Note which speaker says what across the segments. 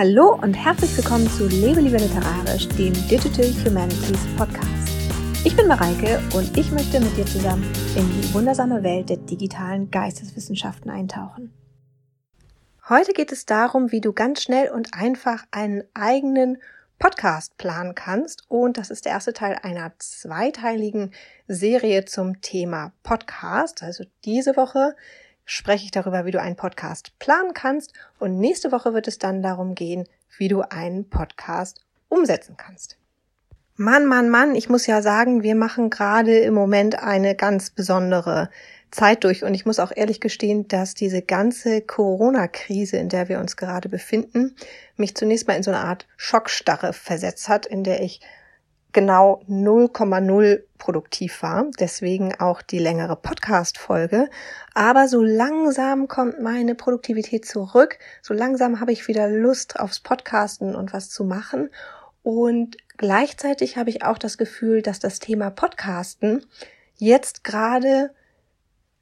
Speaker 1: Hallo und herzlich willkommen zu Lebe lieber literarisch, dem Digital Humanities Podcast. Ich bin Mareike und ich möchte mit dir zusammen in die wundersame Welt der digitalen Geisteswissenschaften eintauchen. Heute geht es darum, wie du ganz schnell und einfach einen eigenen Podcast planen kannst. Und das ist der erste Teil einer zweiteiligen Serie zum Thema Podcast. Also diese Woche spreche ich darüber, wie du einen Podcast planen kannst. Und nächste Woche wird es dann darum gehen, wie du einen Podcast umsetzen kannst. Mann, Mann, Mann, ich muss ja sagen, wir machen gerade im Moment eine ganz besondere Zeit durch. Und ich muss auch ehrlich gestehen, dass diese ganze Corona-Krise, in der wir uns gerade befinden, mich zunächst mal in so eine Art Schockstarre versetzt hat, in der ich genau 0,0 produktiv war. Deswegen auch die längere Podcast-Folge. Aber so langsam kommt meine Produktivität zurück. So langsam habe ich wieder Lust aufs Podcasten und was zu machen. Und gleichzeitig habe ich auch das Gefühl, dass das Thema Podcasten jetzt gerade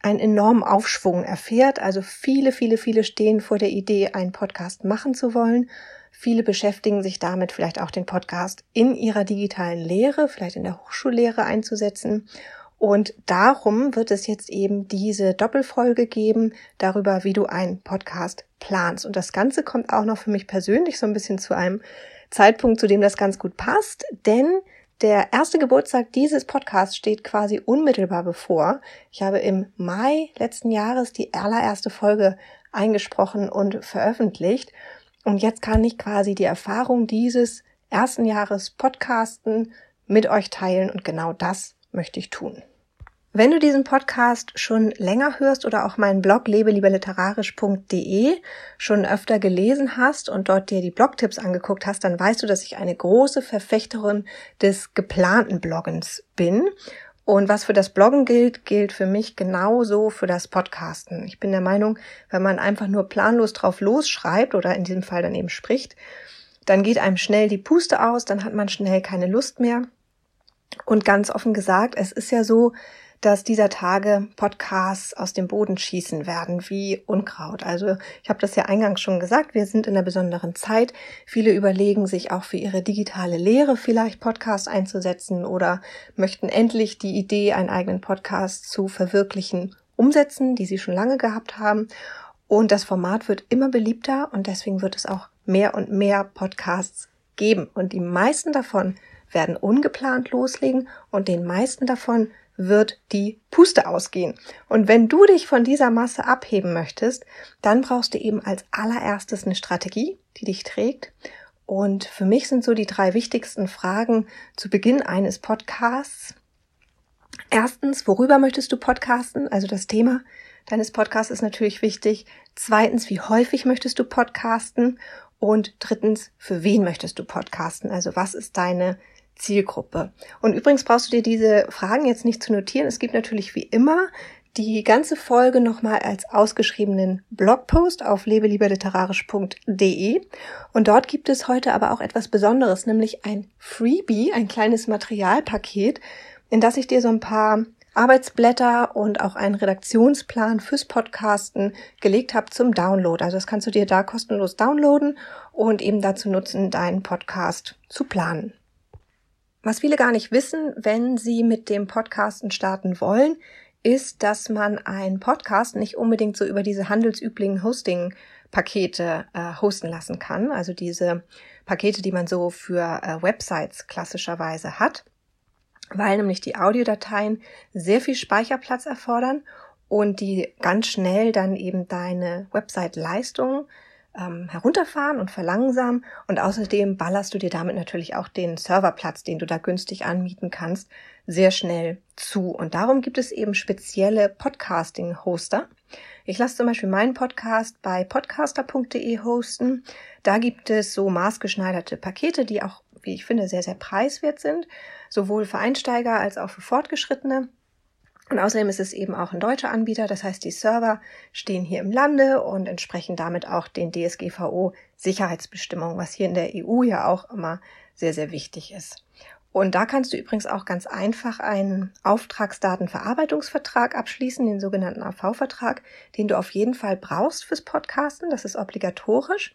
Speaker 1: einen enormen Aufschwung erfährt. Also viele, viele, viele stehen vor der Idee, einen Podcast machen zu wollen. Viele beschäftigen sich damit, vielleicht auch den Podcast in ihrer digitalen Lehre, vielleicht in der Hochschullehre einzusetzen. Und darum wird es jetzt eben diese Doppelfolge geben darüber, wie du einen Podcast planst. Und das Ganze kommt auch noch für mich persönlich so ein bisschen zu einem Zeitpunkt, zu dem das ganz gut passt, denn der erste Geburtstag dieses Podcasts steht quasi unmittelbar bevor. Ich habe im Mai letzten Jahres die allererste Folge eingesprochen und veröffentlicht. Und jetzt kann ich quasi die Erfahrung dieses ersten Jahres Podcasten mit euch teilen und genau das möchte ich tun. Wenn du diesen Podcast schon länger hörst oder auch meinen Blog lebelieberliterarisch.de schon öfter gelesen hast und dort dir die Blogtipps angeguckt hast, dann weißt du, dass ich eine große Verfechterin des geplanten Bloggens bin und was für das Bloggen gilt, gilt für mich genauso für das Podcasten. Ich bin der Meinung, wenn man einfach nur planlos drauf losschreibt oder in diesem Fall dann eben spricht, dann geht einem schnell die Puste aus, dann hat man schnell keine Lust mehr. Und ganz offen gesagt, es ist ja so, dass dieser Tage Podcasts aus dem Boden schießen werden wie Unkraut. Also ich habe das ja eingangs schon gesagt, wir sind in einer besonderen Zeit. Viele überlegen sich auch für ihre digitale Lehre vielleicht Podcasts einzusetzen oder möchten endlich die Idee, einen eigenen Podcast zu verwirklichen, umsetzen, die sie schon lange gehabt haben. Und das Format wird immer beliebter und deswegen wird es auch mehr und mehr Podcasts geben. Und die meisten davon werden ungeplant loslegen und den meisten davon wird die Puste ausgehen. Und wenn du dich von dieser Masse abheben möchtest, dann brauchst du eben als allererstes eine Strategie, die dich trägt. Und für mich sind so die drei wichtigsten Fragen zu Beginn eines Podcasts. Erstens, worüber möchtest du podcasten? Also das Thema deines Podcasts ist natürlich wichtig. Zweitens, wie häufig möchtest du podcasten? Und drittens, für wen möchtest du podcasten? Also was ist deine Zielgruppe. Und übrigens brauchst du dir diese Fragen jetzt nicht zu notieren. Es gibt natürlich wie immer die ganze Folge nochmal als ausgeschriebenen Blogpost auf lebelieberliterarisch.de. Und dort gibt es heute aber auch etwas Besonderes, nämlich ein Freebie, ein kleines Materialpaket, in das ich dir so ein paar Arbeitsblätter und auch einen Redaktionsplan fürs Podcasten gelegt habe zum Download. Also das kannst du dir da kostenlos downloaden und eben dazu nutzen, deinen Podcast zu planen. Was viele gar nicht wissen, wenn sie mit dem Podcasten starten wollen, ist, dass man einen Podcast nicht unbedingt so über diese handelsüblichen Hosting-Pakete äh, hosten lassen kann. Also diese Pakete, die man so für äh, Websites klassischerweise hat, weil nämlich die Audiodateien sehr viel Speicherplatz erfordern und die ganz schnell dann eben deine Website-Leistung ähm, herunterfahren und verlangsamen. Und außerdem ballerst du dir damit natürlich auch den Serverplatz, den du da günstig anmieten kannst, sehr schnell zu. Und darum gibt es eben spezielle Podcasting-Hoster. Ich lasse zum Beispiel meinen Podcast bei podcaster.de hosten. Da gibt es so maßgeschneiderte Pakete, die auch, wie ich finde, sehr, sehr preiswert sind, sowohl für Einsteiger als auch für Fortgeschrittene. Und außerdem ist es eben auch ein deutscher Anbieter, das heißt, die Server stehen hier im Lande und entsprechen damit auch den DSGVO Sicherheitsbestimmungen, was hier in der EU ja auch immer sehr, sehr wichtig ist. Und da kannst du übrigens auch ganz einfach einen Auftragsdatenverarbeitungsvertrag abschließen, den sogenannten AV-Vertrag, den du auf jeden Fall brauchst fürs Podcasten. Das ist obligatorisch.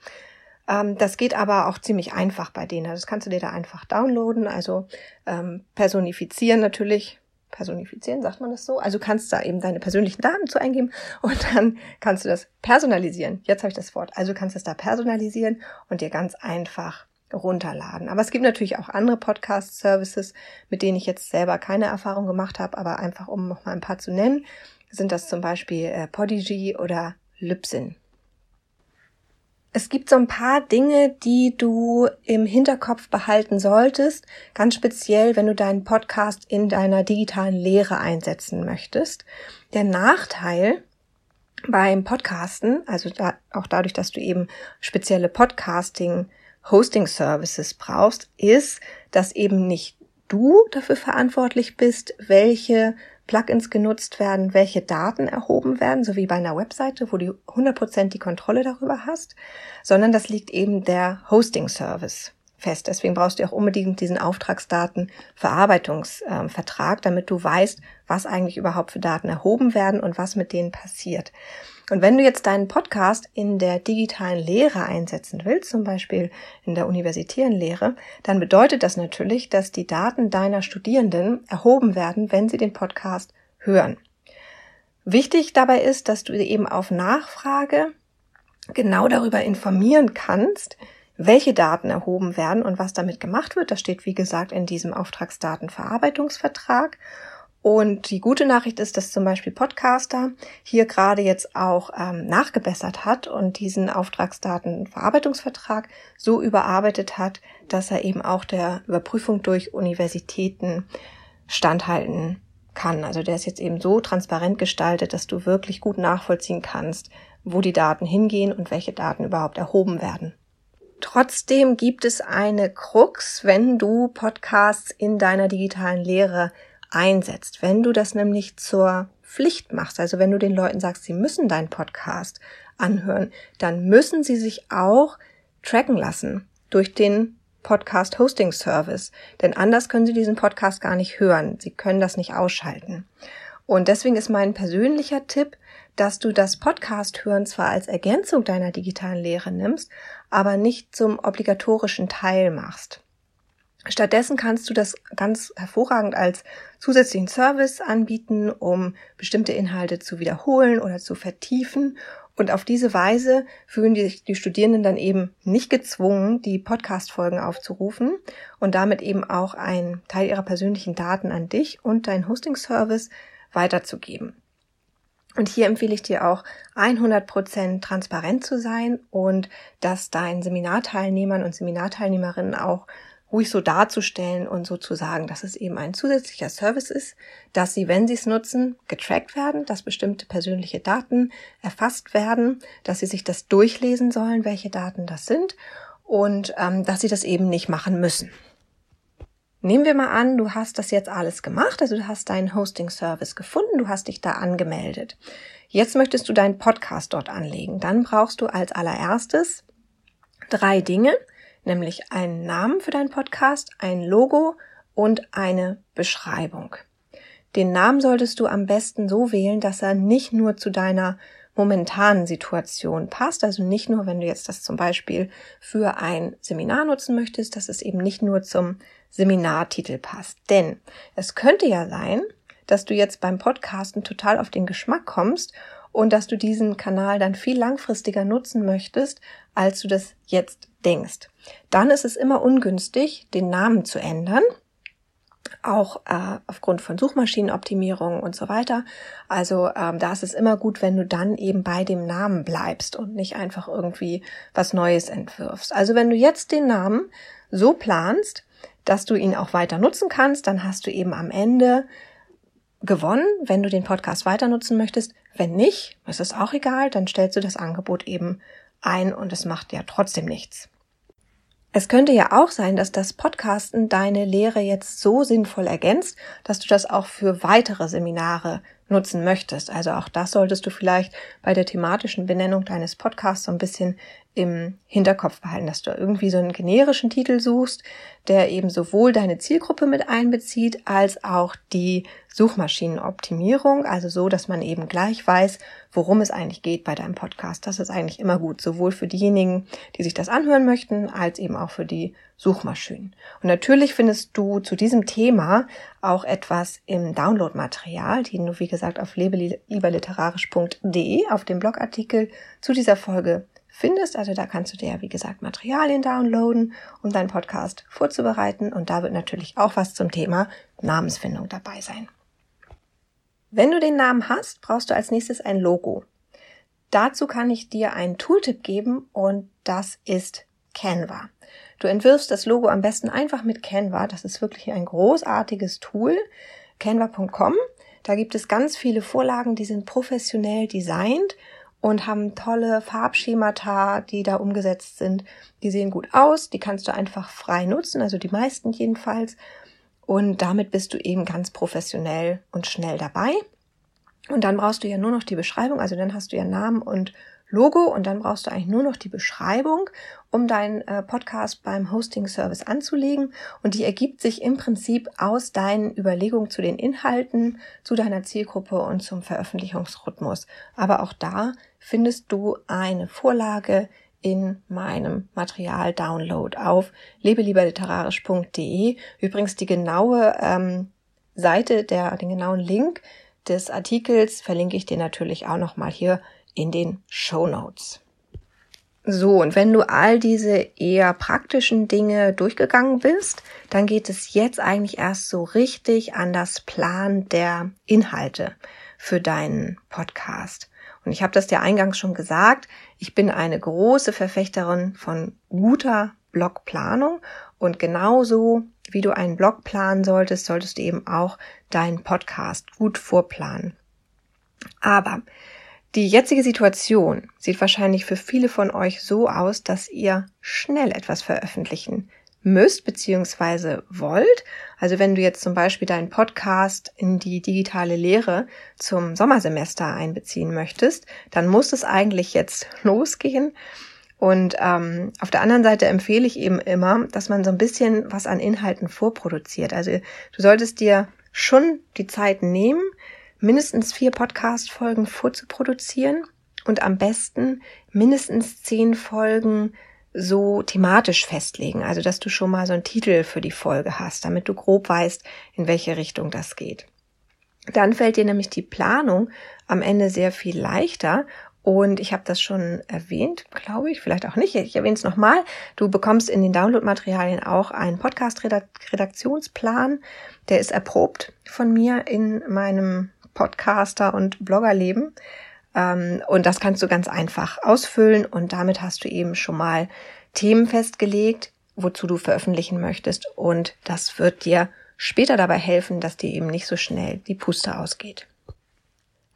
Speaker 1: Ähm, das geht aber auch ziemlich einfach bei denen. Das kannst du dir da einfach downloaden, also ähm, personifizieren natürlich. Personifizieren, sagt man das so? Also du kannst da eben deine persönlichen Daten zu eingeben und dann kannst du das personalisieren. Jetzt habe ich das Wort. Also du kannst es da personalisieren und dir ganz einfach runterladen. Aber es gibt natürlich auch andere Podcast-Services, mit denen ich jetzt selber keine Erfahrung gemacht habe, aber einfach um noch mal ein paar zu nennen, sind das zum Beispiel äh, Podigy oder Libsyn. Es gibt so ein paar Dinge, die du im Hinterkopf behalten solltest, ganz speziell, wenn du deinen Podcast in deiner digitalen Lehre einsetzen möchtest. Der Nachteil beim Podcasten, also da, auch dadurch, dass du eben spezielle Podcasting Hosting Services brauchst, ist, dass eben nicht du dafür verantwortlich bist, welche Plugins genutzt werden, welche Daten erhoben werden, so wie bei einer Webseite, wo du 100% die Kontrolle darüber hast, sondern das liegt eben der Hosting Service fest. Deswegen brauchst du auch unbedingt diesen Auftragsdatenverarbeitungsvertrag, damit du weißt, was eigentlich überhaupt für Daten erhoben werden und was mit denen passiert. Und wenn du jetzt deinen Podcast in der digitalen Lehre einsetzen willst, zum Beispiel in der universitären Lehre, dann bedeutet das natürlich, dass die Daten deiner Studierenden erhoben werden, wenn sie den Podcast hören. Wichtig dabei ist, dass du eben auf Nachfrage genau darüber informieren kannst, welche Daten erhoben werden und was damit gemacht wird. Das steht, wie gesagt, in diesem Auftragsdatenverarbeitungsvertrag. Und die gute Nachricht ist, dass zum Beispiel Podcaster hier gerade jetzt auch ähm, nachgebessert hat und diesen Auftragsdatenverarbeitungsvertrag so überarbeitet hat, dass er eben auch der Überprüfung durch Universitäten standhalten kann. Also der ist jetzt eben so transparent gestaltet, dass du wirklich gut nachvollziehen kannst, wo die Daten hingehen und welche Daten überhaupt erhoben werden. Trotzdem gibt es eine Krux, wenn du Podcasts in deiner digitalen Lehre einsetzt. Wenn du das nämlich zur Pflicht machst, also wenn du den Leuten sagst, sie müssen deinen Podcast anhören, dann müssen sie sich auch tracken lassen durch den Podcast Hosting Service. Denn anders können sie diesen Podcast gar nicht hören. Sie können das nicht ausschalten. Und deswegen ist mein persönlicher Tipp, dass du das Podcast hören zwar als Ergänzung deiner digitalen Lehre nimmst, aber nicht zum obligatorischen Teil machst. Stattdessen kannst du das ganz hervorragend als zusätzlichen Service anbieten, um bestimmte Inhalte zu wiederholen oder zu vertiefen. Und auf diese Weise fühlen die, die Studierenden dann eben nicht gezwungen, die Podcast-Folgen aufzurufen und damit eben auch einen Teil ihrer persönlichen Daten an dich und deinen Hosting-Service weiterzugeben. Und hier empfehle ich dir auch 100% transparent zu sein und dass deinen Seminarteilnehmern und Seminarteilnehmerinnen auch ruhig so darzustellen und so zu sagen, dass es eben ein zusätzlicher Service ist, dass sie, wenn sie es nutzen, getrackt werden, dass bestimmte persönliche Daten erfasst werden, dass sie sich das durchlesen sollen, welche Daten das sind und ähm, dass sie das eben nicht machen müssen. Nehmen wir mal an, du hast das jetzt alles gemacht, also du hast deinen Hosting-Service gefunden, du hast dich da angemeldet. Jetzt möchtest du deinen Podcast dort anlegen. Dann brauchst du als allererstes drei Dinge nämlich einen Namen für deinen Podcast, ein Logo und eine Beschreibung. Den Namen solltest du am besten so wählen, dass er nicht nur zu deiner momentanen Situation passt. Also nicht nur, wenn du jetzt das zum Beispiel für ein Seminar nutzen möchtest, dass es eben nicht nur zum Seminartitel passt. Denn es könnte ja sein, dass du jetzt beim Podcasten total auf den Geschmack kommst und dass du diesen Kanal dann viel langfristiger nutzen möchtest, als du das jetzt denkst. Dann ist es immer ungünstig, den Namen zu ändern, auch äh, aufgrund von Suchmaschinenoptimierung und so weiter. Also ähm, da ist es immer gut, wenn du dann eben bei dem Namen bleibst und nicht einfach irgendwie was Neues entwirfst. Also wenn du jetzt den Namen so planst, dass du ihn auch weiter nutzen kannst, dann hast du eben am Ende gewonnen, wenn du den Podcast weiter nutzen möchtest. Wenn nicht, ist es auch egal, dann stellst du das Angebot eben ein und es macht ja trotzdem nichts. Es könnte ja auch sein, dass das Podcasten deine Lehre jetzt so sinnvoll ergänzt, dass du das auch für weitere Seminare nutzen möchtest. Also auch das solltest du vielleicht bei der thematischen Benennung deines Podcasts so ein bisschen im Hinterkopf behalten, dass du irgendwie so einen generischen Titel suchst, der eben sowohl deine Zielgruppe mit einbezieht, als auch die Suchmaschinenoptimierung, also so, dass man eben gleich weiß, worum es eigentlich geht bei deinem Podcast. Das ist eigentlich immer gut, sowohl für diejenigen, die sich das anhören möchten, als eben auch für die Suchmaschinen. Und natürlich findest du zu diesem Thema auch etwas im Downloadmaterial, den du, wie gesagt, auf lebelieberliterarisch.de auf dem Blogartikel zu dieser Folge findest. Also da kannst du dir, wie gesagt, Materialien downloaden, um deinen Podcast vorzubereiten. Und da wird natürlich auch was zum Thema Namensfindung dabei sein. Wenn du den Namen hast, brauchst du als nächstes ein Logo. Dazu kann ich dir einen Tooltip geben und das ist Canva. Du entwirfst das Logo am besten einfach mit Canva. Das ist wirklich ein großartiges Tool. Canva.com. Da gibt es ganz viele Vorlagen, die sind professionell designt und haben tolle Farbschemata, die da umgesetzt sind. Die sehen gut aus, die kannst du einfach frei nutzen, also die meisten jedenfalls. Und damit bist du eben ganz professionell und schnell dabei. Und dann brauchst du ja nur noch die Beschreibung, also dann hast du ja Namen und Logo und dann brauchst du eigentlich nur noch die Beschreibung, um deinen äh, Podcast beim Hosting-Service anzulegen. Und die ergibt sich im Prinzip aus deinen Überlegungen zu den Inhalten, zu deiner Zielgruppe und zum Veröffentlichungsrhythmus. Aber auch da findest du eine Vorlage in meinem Material-Download auf lebelieberliterarisch.de. Übrigens die genaue ähm, Seite, der, den genauen Link des Artikels verlinke ich dir natürlich auch nochmal hier in den Show Notes. So, und wenn du all diese eher praktischen Dinge durchgegangen bist, dann geht es jetzt eigentlich erst so richtig an das Plan der Inhalte für deinen Podcast. Und ich habe das dir eingangs schon gesagt, ich bin eine große Verfechterin von guter Blogplanung und genauso wie du einen Blog planen solltest, solltest du eben auch deinen Podcast gut vorplanen. Aber die jetzige Situation sieht wahrscheinlich für viele von euch so aus, dass ihr schnell etwas veröffentlichen müsst beziehungsweise wollt. Also wenn du jetzt zum Beispiel deinen Podcast in die digitale Lehre zum Sommersemester einbeziehen möchtest, dann muss es eigentlich jetzt losgehen. Und ähm, auf der anderen Seite empfehle ich eben immer, dass man so ein bisschen was an Inhalten vorproduziert. Also du solltest dir schon die Zeit nehmen, mindestens vier Podcast-Folgen vorzuproduzieren und am besten mindestens zehn Folgen so thematisch festlegen. Also, dass du schon mal so einen Titel für die Folge hast, damit du grob weißt, in welche Richtung das geht. Dann fällt dir nämlich die Planung am Ende sehr viel leichter und ich habe das schon erwähnt, glaube ich, vielleicht auch nicht. Ich erwähne es nochmal. Du bekommst in den Downloadmaterialien auch einen Podcast-Redaktionsplan. Der ist erprobt von mir in meinem Podcaster- und Bloggerleben. Ähm, und das kannst du ganz einfach ausfüllen und damit hast du eben schon mal Themen festgelegt, wozu du veröffentlichen möchtest und das wird dir später dabei helfen, dass dir eben nicht so schnell die Puste ausgeht.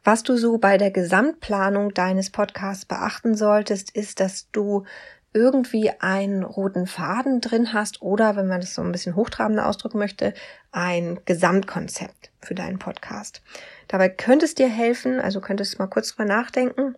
Speaker 1: Was du so bei der Gesamtplanung deines Podcasts beachten solltest, ist, dass du irgendwie einen roten Faden drin hast oder, wenn man das so ein bisschen hochtrabender ausdrücken möchte, ein Gesamtkonzept für deinen Podcast. Dabei könnte es dir helfen, also könntest du mal kurz drüber nachdenken,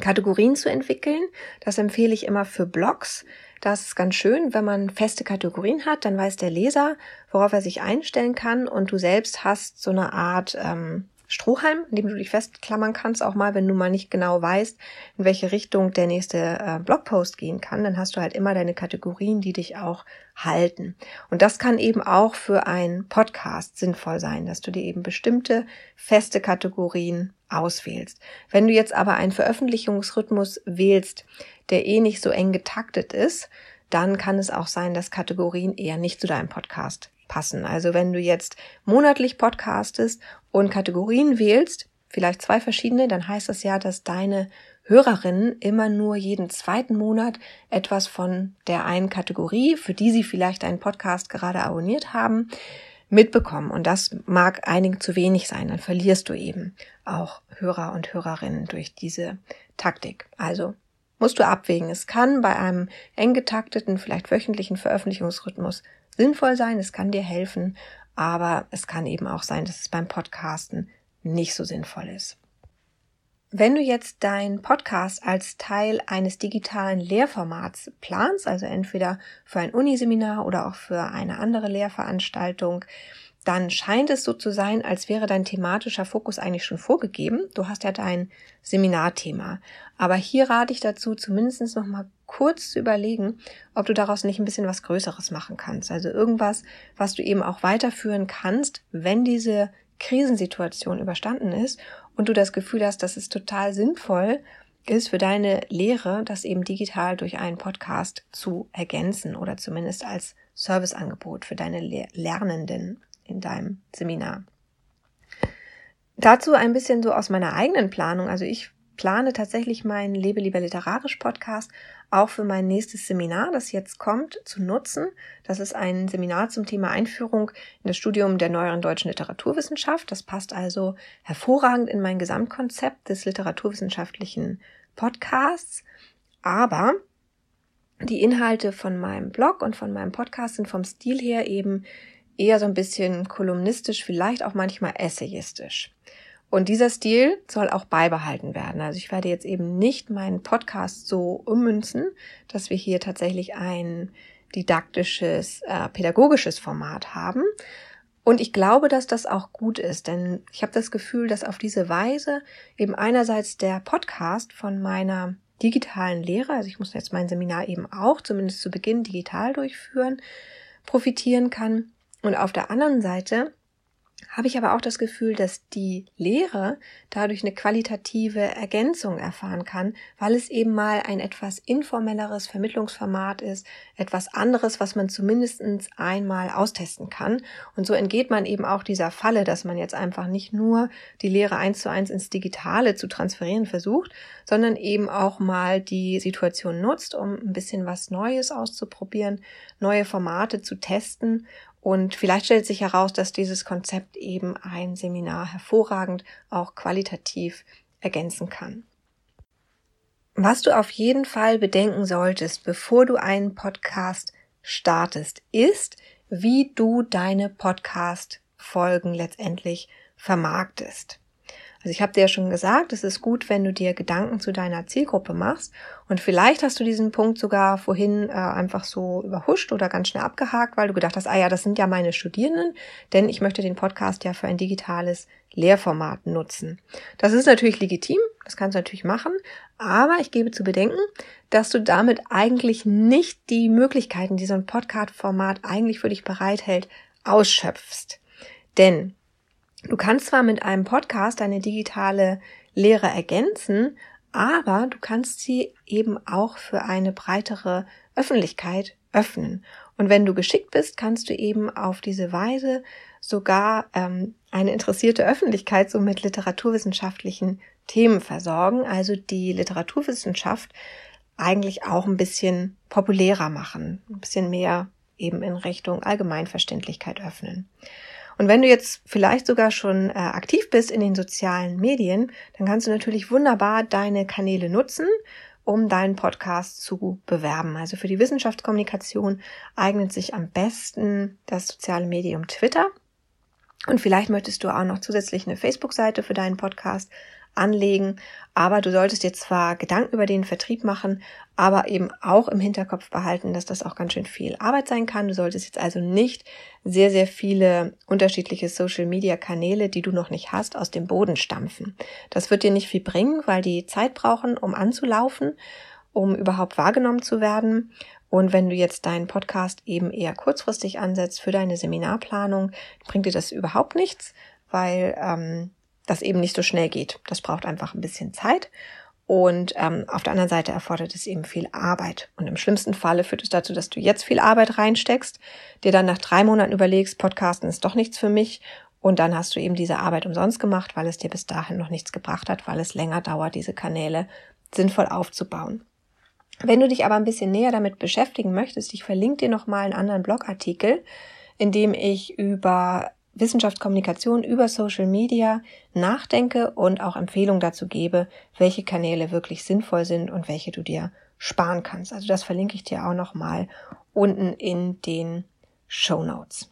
Speaker 1: Kategorien zu entwickeln. Das empfehle ich immer für Blogs. Das ist ganz schön, wenn man feste Kategorien hat, dann weiß der Leser, worauf er sich einstellen kann und du selbst hast so eine Art ähm, Strohhalm, in dem du dich festklammern kannst, auch mal, wenn du mal nicht genau weißt, in welche Richtung der nächste äh, Blogpost gehen kann, dann hast du halt immer deine Kategorien, die dich auch halten. Und das kann eben auch für einen Podcast sinnvoll sein, dass du dir eben bestimmte feste Kategorien auswählst. Wenn du jetzt aber einen Veröffentlichungsrhythmus wählst, der eh nicht so eng getaktet ist, dann kann es auch sein, dass Kategorien eher nicht zu deinem Podcast passen. Also wenn du jetzt monatlich podcastest und Kategorien wählst, vielleicht zwei verschiedene, dann heißt das ja, dass deine Hörerinnen immer nur jeden zweiten Monat etwas von der einen Kategorie, für die sie vielleicht einen Podcast gerade abonniert haben, mitbekommen. Und das mag einigen zu wenig sein. Dann verlierst du eben auch Hörer und Hörerinnen durch diese Taktik. Also musst du abwägen. Es kann bei einem eng getakteten, vielleicht wöchentlichen Veröffentlichungsrhythmus sinnvoll sein, es kann dir helfen, aber es kann eben auch sein, dass es beim Podcasten nicht so sinnvoll ist. Wenn du jetzt deinen Podcast als Teil eines digitalen Lehrformats planst, also entweder für ein Uniseminar oder auch für eine andere Lehrveranstaltung, dann scheint es so zu sein, als wäre dein thematischer Fokus eigentlich schon vorgegeben. Du hast ja dein Seminarthema. Aber hier rate ich dazu, zumindest noch mal kurz zu überlegen, ob du daraus nicht ein bisschen was Größeres machen kannst. Also irgendwas, was du eben auch weiterführen kannst, wenn diese Krisensituation überstanden ist und du das Gefühl hast, dass es total sinnvoll ist für deine Lehre, das eben digital durch einen Podcast zu ergänzen oder zumindest als Serviceangebot für deine Lernenden in deinem Seminar. Dazu ein bisschen so aus meiner eigenen Planung. Also ich plane tatsächlich meinen Lebe lieber literarisch Podcast auch für mein nächstes Seminar, das jetzt kommt, zu nutzen. Das ist ein Seminar zum Thema Einführung in das Studium der neueren deutschen Literaturwissenschaft. Das passt also hervorragend in mein Gesamtkonzept des literaturwissenschaftlichen Podcasts. Aber die Inhalte von meinem Blog und von meinem Podcast sind vom Stil her eben eher so ein bisschen kolumnistisch, vielleicht auch manchmal essayistisch. Und dieser Stil soll auch beibehalten werden. Also ich werde jetzt eben nicht meinen Podcast so ummünzen, dass wir hier tatsächlich ein didaktisches, äh, pädagogisches Format haben. Und ich glaube, dass das auch gut ist, denn ich habe das Gefühl, dass auf diese Weise eben einerseits der Podcast von meiner digitalen Lehre, also ich muss jetzt mein Seminar eben auch zumindest zu Beginn digital durchführen, profitieren kann. Und auf der anderen Seite habe ich aber auch das Gefühl, dass die Lehre dadurch eine qualitative Ergänzung erfahren kann, weil es eben mal ein etwas informelleres Vermittlungsformat ist, etwas anderes, was man zumindest einmal austesten kann. Und so entgeht man eben auch dieser Falle, dass man jetzt einfach nicht nur die Lehre eins zu eins ins Digitale zu transferieren versucht, sondern eben auch mal die Situation nutzt, um ein bisschen was Neues auszuprobieren, neue Formate zu testen und vielleicht stellt sich heraus, dass dieses Konzept eben ein Seminar hervorragend auch qualitativ ergänzen kann. Was du auf jeden Fall bedenken solltest, bevor du einen Podcast startest, ist, wie du deine Podcast-Folgen letztendlich vermarktest. Also ich habe dir ja schon gesagt, es ist gut, wenn du dir Gedanken zu deiner Zielgruppe machst und vielleicht hast du diesen Punkt sogar vorhin äh, einfach so überhuscht oder ganz schnell abgehakt, weil du gedacht hast, ah ja, das sind ja meine Studierenden, denn ich möchte den Podcast ja für ein digitales Lehrformat nutzen. Das ist natürlich legitim, das kannst du natürlich machen, aber ich gebe zu bedenken, dass du damit eigentlich nicht die Möglichkeiten, die so ein Podcast-Format eigentlich für dich bereithält, ausschöpfst. Denn Du kannst zwar mit einem Podcast deine digitale Lehre ergänzen, aber du kannst sie eben auch für eine breitere Öffentlichkeit öffnen. Und wenn du geschickt bist, kannst du eben auf diese Weise sogar ähm, eine interessierte Öffentlichkeit so mit literaturwissenschaftlichen Themen versorgen, also die Literaturwissenschaft eigentlich auch ein bisschen populärer machen, ein bisschen mehr eben in Richtung Allgemeinverständlichkeit öffnen. Und wenn du jetzt vielleicht sogar schon äh, aktiv bist in den sozialen Medien, dann kannst du natürlich wunderbar deine Kanäle nutzen, um deinen Podcast zu bewerben. Also für die Wissenschaftskommunikation eignet sich am besten das soziale Medium Twitter. Und vielleicht möchtest du auch noch zusätzlich eine Facebook-Seite für deinen Podcast anlegen. Aber du solltest dir zwar Gedanken über den Vertrieb machen, aber eben auch im Hinterkopf behalten, dass das auch ganz schön viel Arbeit sein kann. Du solltest jetzt also nicht sehr, sehr viele unterschiedliche Social-Media-Kanäle, die du noch nicht hast, aus dem Boden stampfen. Das wird dir nicht viel bringen, weil die Zeit brauchen, um anzulaufen, um überhaupt wahrgenommen zu werden. Und wenn du jetzt deinen Podcast eben eher kurzfristig ansetzt für deine Seminarplanung, bringt dir das überhaupt nichts, weil ähm, das eben nicht so schnell geht. Das braucht einfach ein bisschen Zeit. Und ähm, auf der anderen Seite erfordert es eben viel Arbeit. Und im schlimmsten Falle führt es dazu, dass du jetzt viel Arbeit reinsteckst, dir dann nach drei Monaten überlegst, Podcasten ist doch nichts für mich. Und dann hast du eben diese Arbeit umsonst gemacht, weil es dir bis dahin noch nichts gebracht hat, weil es länger dauert, diese Kanäle sinnvoll aufzubauen. Wenn du dich aber ein bisschen näher damit beschäftigen möchtest, ich verlinke dir nochmal einen anderen Blogartikel, in dem ich über Wissenschaft, Kommunikation über Social Media nachdenke und auch Empfehlungen dazu gebe, welche Kanäle wirklich sinnvoll sind und welche du dir sparen kannst. Also das verlinke ich dir auch nochmal unten in den Show Notes.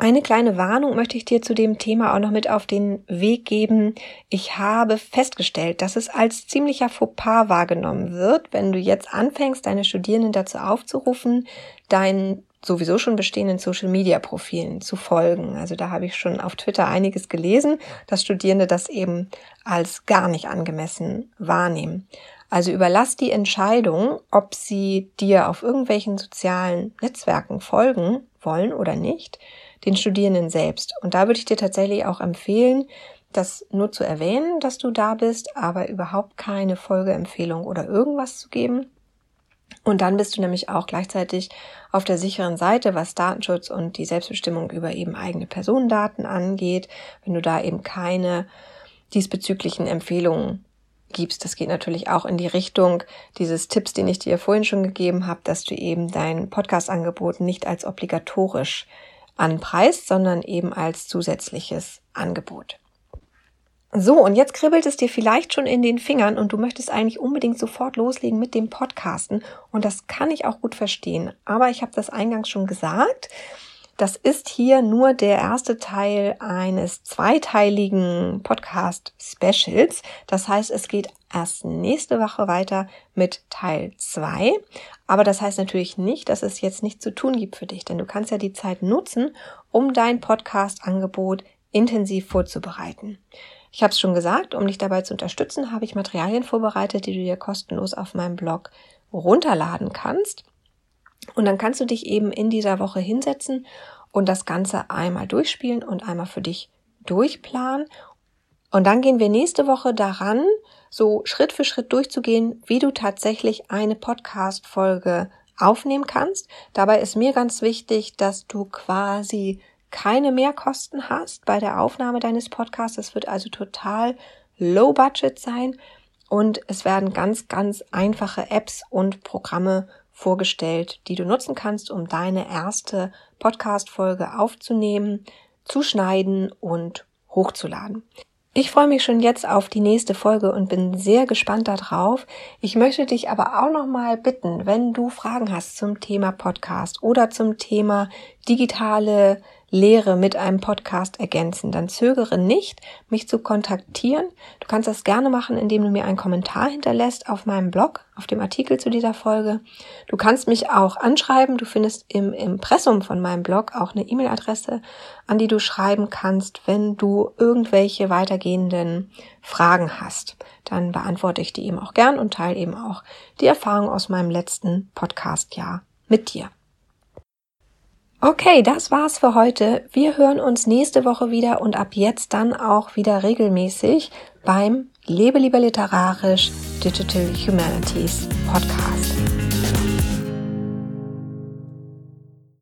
Speaker 1: Eine kleine Warnung möchte ich dir zu dem Thema auch noch mit auf den Weg geben. Ich habe festgestellt, dass es als ziemlicher Fauxpas wahrgenommen wird, wenn du jetzt anfängst, deine Studierenden dazu aufzurufen, deinen sowieso schon bestehenden Social-Media-Profilen zu folgen. Also da habe ich schon auf Twitter einiges gelesen, dass Studierende das eben als gar nicht angemessen wahrnehmen. Also überlass die Entscheidung, ob sie dir auf irgendwelchen sozialen Netzwerken folgen wollen oder nicht, den Studierenden selbst. Und da würde ich dir tatsächlich auch empfehlen, das nur zu erwähnen, dass du da bist, aber überhaupt keine Folgeempfehlung oder irgendwas zu geben. Und dann bist du nämlich auch gleichzeitig auf der sicheren Seite, was Datenschutz und die Selbstbestimmung über eben eigene Personendaten angeht, wenn du da eben keine diesbezüglichen Empfehlungen gibst. Das geht natürlich auch in die Richtung dieses Tipps, den ich dir vorhin schon gegeben habe, dass du eben dein Podcast-Angebot nicht als obligatorisch anpreist, sondern eben als zusätzliches Angebot. So, und jetzt kribbelt es dir vielleicht schon in den Fingern und du möchtest eigentlich unbedingt sofort loslegen mit dem Podcasten. Und das kann ich auch gut verstehen. Aber ich habe das eingangs schon gesagt. Das ist hier nur der erste Teil eines zweiteiligen Podcast-Specials. Das heißt, es geht erst nächste Woche weiter mit Teil zwei. Aber das heißt natürlich nicht, dass es jetzt nichts zu tun gibt für dich, denn du kannst ja die Zeit nutzen, um dein Podcast-Angebot intensiv vorzubereiten. Ich habe es schon gesagt, um dich dabei zu unterstützen, habe ich Materialien vorbereitet, die du dir kostenlos auf meinem Blog runterladen kannst. Und dann kannst du dich eben in dieser Woche hinsetzen und das Ganze einmal durchspielen und einmal für dich durchplanen. Und dann gehen wir nächste Woche daran, so Schritt für Schritt durchzugehen, wie du tatsächlich eine Podcast-Folge aufnehmen kannst. Dabei ist mir ganz wichtig, dass du quasi keine Mehrkosten hast bei der Aufnahme deines Podcasts. Es wird also total low budget sein und es werden ganz, ganz einfache Apps und Programme vorgestellt, die du nutzen kannst, um deine erste Podcast-Folge aufzunehmen, zu schneiden und hochzuladen. Ich freue mich schon jetzt auf die nächste Folge und bin sehr gespannt darauf. Ich möchte dich aber auch noch mal bitten, wenn du Fragen hast zum Thema Podcast oder zum Thema digitale Lehre mit einem Podcast ergänzen, dann zögere nicht, mich zu kontaktieren. Du kannst das gerne machen, indem du mir einen Kommentar hinterlässt auf meinem Blog, auf dem Artikel zu dieser Folge. Du kannst mich auch anschreiben. Du findest im Impressum von meinem Blog auch eine E-Mail-Adresse, an die du schreiben kannst, wenn du irgendwelche weitergehenden Fragen hast. Dann beantworte ich die eben auch gern und teile eben auch die Erfahrung aus meinem letzten Podcast-Jahr mit dir. Okay, das war's für heute. Wir hören uns nächste Woche wieder und ab jetzt dann auch wieder regelmäßig beim Lebe lieber literarisch Digital Humanities Podcast.